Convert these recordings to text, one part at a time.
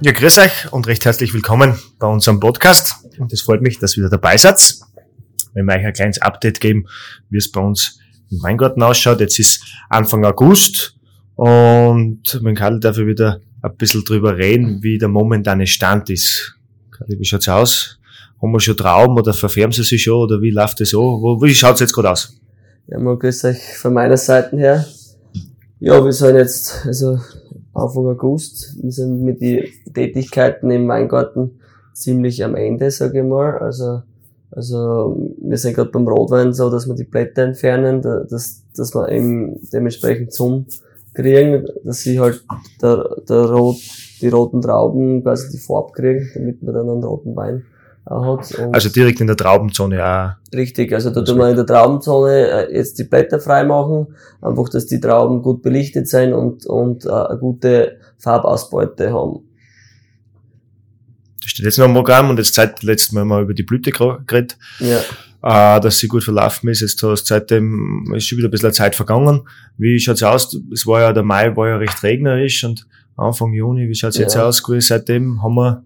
Ja, grüß euch und recht herzlich willkommen bei unserem Podcast. Und es freut mich, dass ihr wieder dabei seid. Wenn wir euch ein kleines Update geben, wie es bei uns im Weingarten ausschaut. Jetzt ist Anfang August und mit Karl darf wieder ein bisschen drüber reden, wie der momentane Stand ist. Karl, wie schaut's aus? Haben wir schon Trauben oder verfärben sie sich schon oder wie läuft das so? Wie schaut's jetzt gerade aus? Ja, mal grüß euch von meiner Seite her. Ja, wir sind jetzt, also Anfang August, wir sind mit den Tätigkeiten im Weingarten ziemlich am Ende, sage ich mal. Also, also wir sind gerade beim Rotwein so, dass wir die Blätter entfernen, da- dass, dass wir eben dementsprechend zum kriegen, dass sie halt der, der Rot, die roten Trauben quasi die Farbe kriegen, damit man dann einen roten Wein hat. Also direkt in der Traubenzone auch. Richtig, also da tun wir in der Traubenzone äh, jetzt die Blätter freimachen, einfach, dass die Trauben gut belichtet sind und, und äh, eine gute Farbausbeute haben. Das steht jetzt noch im Programm und jetzt Zeit, letztes Mal mal über die Blüte geredet. Ja, äh, dass sie gut verlaufen ist. Jetzt hast seitdem ist schon wieder ein bisschen Zeit vergangen. Wie schaut's aus? Es war ja, der Mai war ja recht regnerisch und Anfang Juni, wie schaut's jetzt Ja. aus? Gut, seitdem haben wir,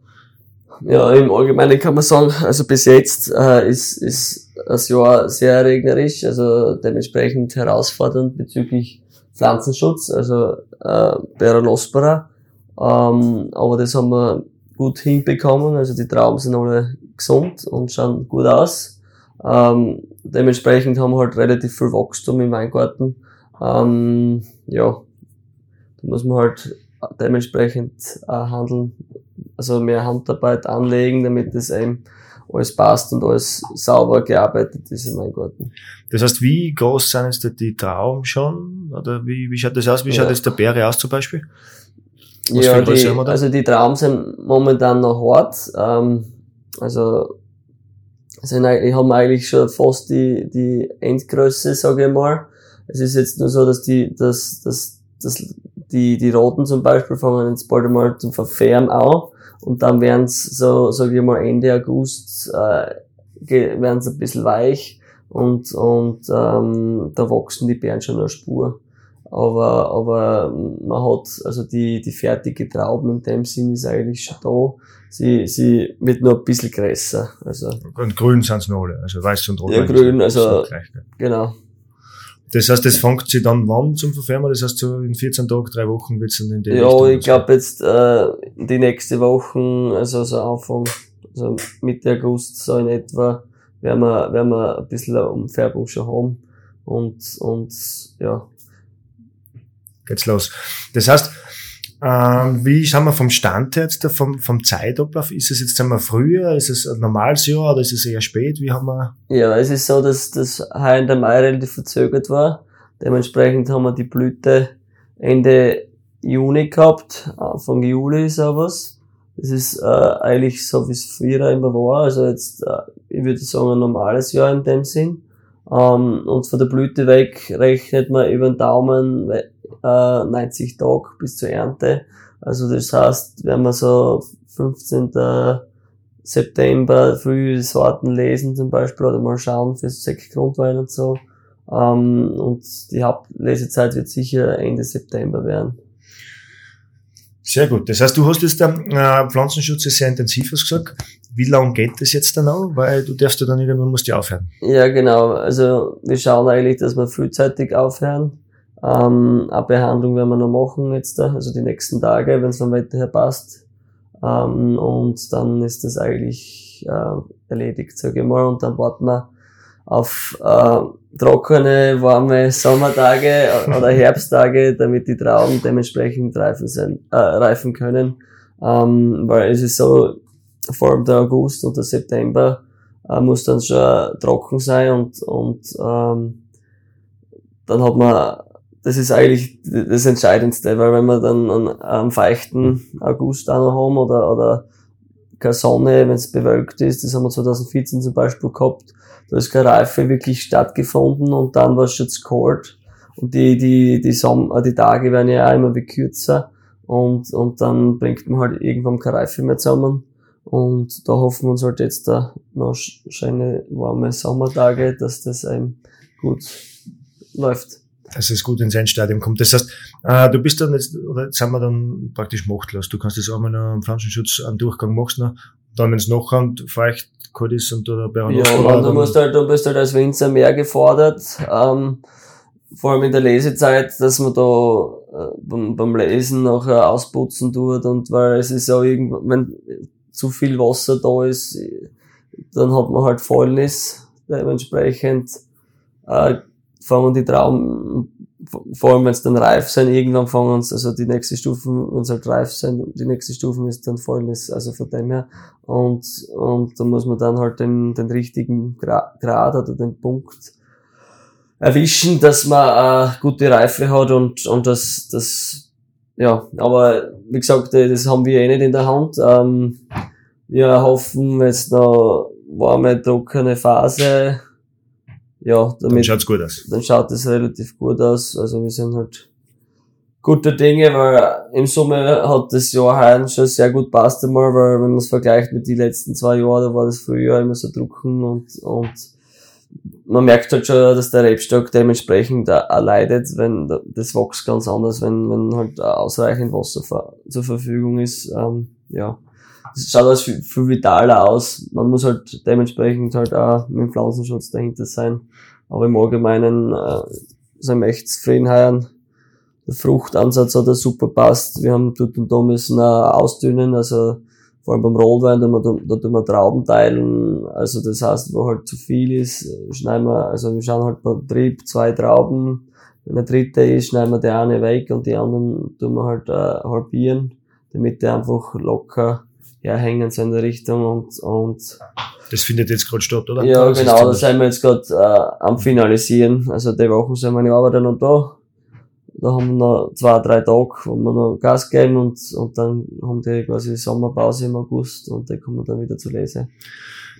ja, im Allgemeinen kann man sagen, also bis jetzt äh, ist, ist das Jahr sehr regnerisch, also dementsprechend herausfordernd bezüglich Pflanzenschutz, also äh, Beranospora. Ähm, aber das haben wir gut hinbekommen, also die Trauben sind alle gesund und schauen gut aus. Ähm, dementsprechend haben wir halt relativ viel Wachstum im Weingarten. Ähm, ja, da muss man halt dementsprechend äh, handeln, also mehr Handarbeit anlegen, damit das eben alles passt und alles sauber gearbeitet ist im Weingarten. das heißt, wie groß sind jetzt die Trauben schon? Oder wie, wie schaut das aus? Wie Ja. schaut jetzt der Beere aus zum Beispiel? Was ja, die, also die Trauben sind momentan noch hart. Ähm, also sind, eigentlich- haben eigentlich schon fast die, die Endgröße, sage ich mal. Es ist jetzt nur so, dass die, dass, dass, dass die, die Roten zum Beispiel fangen jetzt bald einmal zum Verfärben an und dann werden so, sage ich mal, Ende August äh, werden sie ein bisschen weich und, und ähm, da wachsen die Beeren schon eine Spur. Aber, aber man hat, also die, die fertige Trauben in dem Sinn ist eigentlich schon da. Sie, sie wird nur ein bisschen größer. Also, Und grün sind noch alle, also weiß und rot. Ja, grün, also- So gleich, genau. Das heißt, das fängt sich dann wann zum Verfärben? Das heißt, so in 14 Tagen, drei Wochen wird's dann in die Ja, Richtung ich glaube jetzt äh, die nächste Woche, also so Anfang, also Mitte August so in etwa, werden wir, werden wir ein bisschen Umfärbung schon haben. Und, und ja, geht's los. Das heißt, ähm, wie sind wir vom Stand jetzt, vom, vom Zeitablauf? Ist es jetzt einmal früher? Ist es ein normales Jahr oder ist es eher spät? Wie haben wir? Ja, es ist so, dass das Mai relativ verzögert war. Dementsprechend haben wir die Blüte Ende Juni gehabt, Anfang Juli sowas. Das ist äh, eigentlich so, wie es früher immer war. Also jetzt, äh, ich würde sagen, ein normales Jahr in dem Sinn. Ähm, und von der Blüte weg rechnet man über den Daumen äh, 90 Tage bis zur Ernte. Also das heißt, wenn man so 15. September früh Sorten lesen zum Beispiel oder mal schauen für Sekt Grundwein und so. Ähm, und die Hauptlesezeit wird sicher Ende September werden. Sehr gut. Das heißt, du hast jetzt ähm, äh, Pflanzenschutz ist sehr intensiv, hast gesagt. Wie lange geht das jetzt dann noch? Weil du darfst ja dann irgendwann musst du aufhören. Ja, genau. Also wir schauen eigentlich, dass wir frühzeitig aufhören. Ähm, eine Behandlung werden wir noch machen jetzt da, also die nächsten Tage, wenn es vom Wetter her passt. Ähm, und dann ist das eigentlich äh, erledigt, sage ich mal. Und dann warten wir auf äh, trockene, warme Sommertage oder Herbsttage, damit die Trauben dementsprechend reifen, sind, äh, reifen können. Ähm, weil es ist so, vor allem der August und der September äh, muss dann schon trocken sein und, und ähm, dann hat man das ist eigentlich das Entscheidendste, weil wenn wir dann an, am feuchten August auch noch haben oder, oder keine Sonne, wenn es bewölkt ist, das haben wir 2014 zum Beispiel gehabt, da ist keine Reife wirklich stattgefunden und dann war es schon scored und die, die, die, Sommer, die Tage werden ja auch immer wie kürzer und, und dann bringt man halt irgendwann keine Reife mehr zusammen. Und da hoffen wir uns halt jetzt da noch schöne warme Sommertage, dass das einem gut läuft dass es gut ins Endstadium kommt. Das heißt, äh, du bist dann jetzt, oder jetzt sind wir dann praktisch machtlos. Du kannst jetzt einmal noch am Pflanzenschutz einen Durchgang machst noch, dann wenn es nachkommt, feucht kalt ist und du da Ja, und du musst halt, du bist halt als Winzer mehr gefordert, ähm, vor allem in der Lesezeit, dass man da äh, beim, beim Lesen nachher ausputzen tut und weil es ist ja irgendwann, wenn zu viel Wasser da ist, dann hat man halt Fäulnis, dementsprechend äh, fangen die Trauben, vor allem wenn es dann reif sind, irgendwann fangen sie, also die nächste Stufe, wenn sie halt reif sind, die nächste Stufe ist dann Fäulnis, also von dem her. Und, und da muss man dann halt den, den richtigen Grad oder den Punkt erwischen, dass man eine gute Reife hat und, und das, das, ja, aber wie gesagt, das haben wir eh nicht in der Hand. Ähm, wir hoffen jetzt noch warme, trockene Phase, ja, damit, dann schaut's gut aus. Dann schaut es relativ gut aus. Also wir sind halt gute Dinge, weil im Sommer hat das Jahr heuer schon sehr gut passt einmal, weil wenn man es vergleicht mit den letzten zwei Jahren, da war das Frühjahr immer so drucken und, und man merkt halt schon, dass der Rebstock dementsprechend auch leidet, wenn das wächst ganz anders, wenn, wenn halt ausreichend Wasser zur Verfügung ist. Ähm, ja, es schaut alles viel, viel vitaler aus. Man muss halt dementsprechend halt auch mit dem Pflanzenschutz dahinter sein. Aber im Allgemeinen äh, sind wir echt zufrieden heuer. Der Fruchtansatz hat super passt. Wir haben dort und da müssen auch ausdünnen, also vor allem beim Rotwein, da, da tun wir Trauben teilen. Also das heißt, wo halt zu viel ist, schneiden wir, also wir schauen halt beim Trieb zwei Trauben. Wenn der dritte ist, schneiden wir die eine weg und die anderen tun wir halt äh, halbieren, damit der einfach locker herhängen, so in der Richtung und, und das findet jetzt gerade statt, oder? Ja, das genau, da sind wir jetzt gerade äh, am Finalisieren. Also die Wochen sind meine Arbeiter noch da. Da haben wir noch zwei, drei Tage, wo wir noch Gas geben und, und dann haben die quasi Sommerpause im August und die kommen dann wieder zu lesen.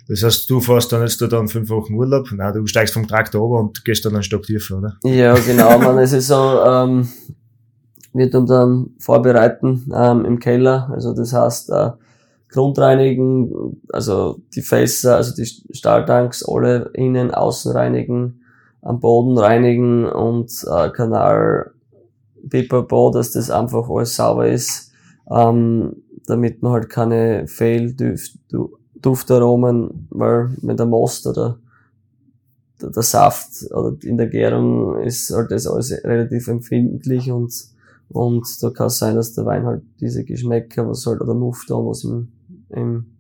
Das heißt, du fährst dann jetzt da dann fünf Wochen Urlaub, nein, du steigst vom Traktor runter und gehst dann einen Stock tiefer, oder? Ja, genau, man, es ist so, ähm, wir tun dann vorbereiten ähm, im Keller, also das heißt, äh, Grundreinigen, also die Fässer, also die Stahltanks alle innen, außen reinigen, am Boden reinigen und äh, Kanal Pipapo, dass das einfach alles sauber ist, ähm, damit man halt keine Fehlduftaromen, weil mit der Most oder der, der Saft oder in der Gärung ist halt das alles relativ empfindlich und und da kann es sein, dass der Wein halt diese Geschmäcker, was halt, oder Mufton, was im im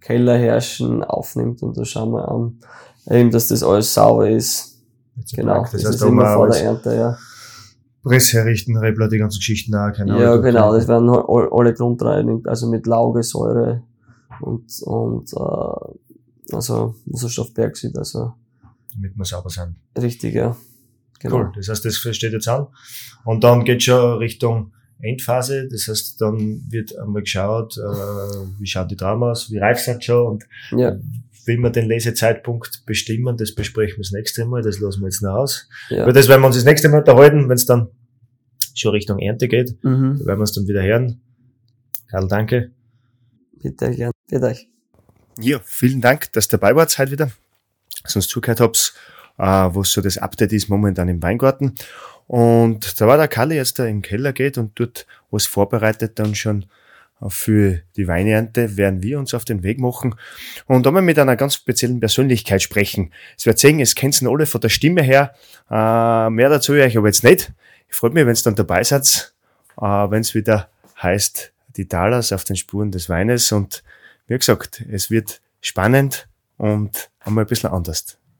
Keller herrschen, aufnimmt und da schauen wir an, eben, dass das alles sauber ist. Genau, das, das heißt, ist immer vor der Ernte, ja. Press herrichten, Rebler, die ganzen Geschichten auch, keine Ja, genau, das werden alle Grundreinigung, also mit Laugesäure und, und, äh, also Wasserstoffperoxid, also. Damit wir sauber sind. Richtig, ja. Genau. Cool, das heißt, das steht jetzt an. Und dann geht schon Richtung Endphase. Das heißt, dann wird einmal geschaut, äh, wie schaut die Drama aus, wie reif sind schon und ja. wie wir den Lesezeitpunkt bestimmen, das besprechen wir das nächste Mal, das lassen wir jetzt noch aus. Ja. Weil das werden wir uns das nächste Mal unterhalten, wenn es dann schon Richtung Ernte geht. Mhm. Da werden wir es dann wieder hören. Karl, danke. Bitte, gern. Bitte euch. Ja, vielen Dank, dass ihr dabei wart heute wieder, dass ihr uns zugehört habt, äh, was so das Update ist momentan im Weingarten. Und da war der Kalle jetzt da im Keller geht und dort was vorbereitet dann schon für die Weinernte werden wir uns auf den Weg machen und einmal mit einer ganz speziellen Persönlichkeit sprechen. Es wird sehen, es kennt alle von der Stimme her. Äh, mehr dazu höre ich aber jetzt nicht. Ich freue mich, wenn es dann dabei seid, äh, wenn es wieder heißt, die Talas auf den Spuren des Weines. Und wie gesagt, es wird spannend und einmal ein bisschen anders.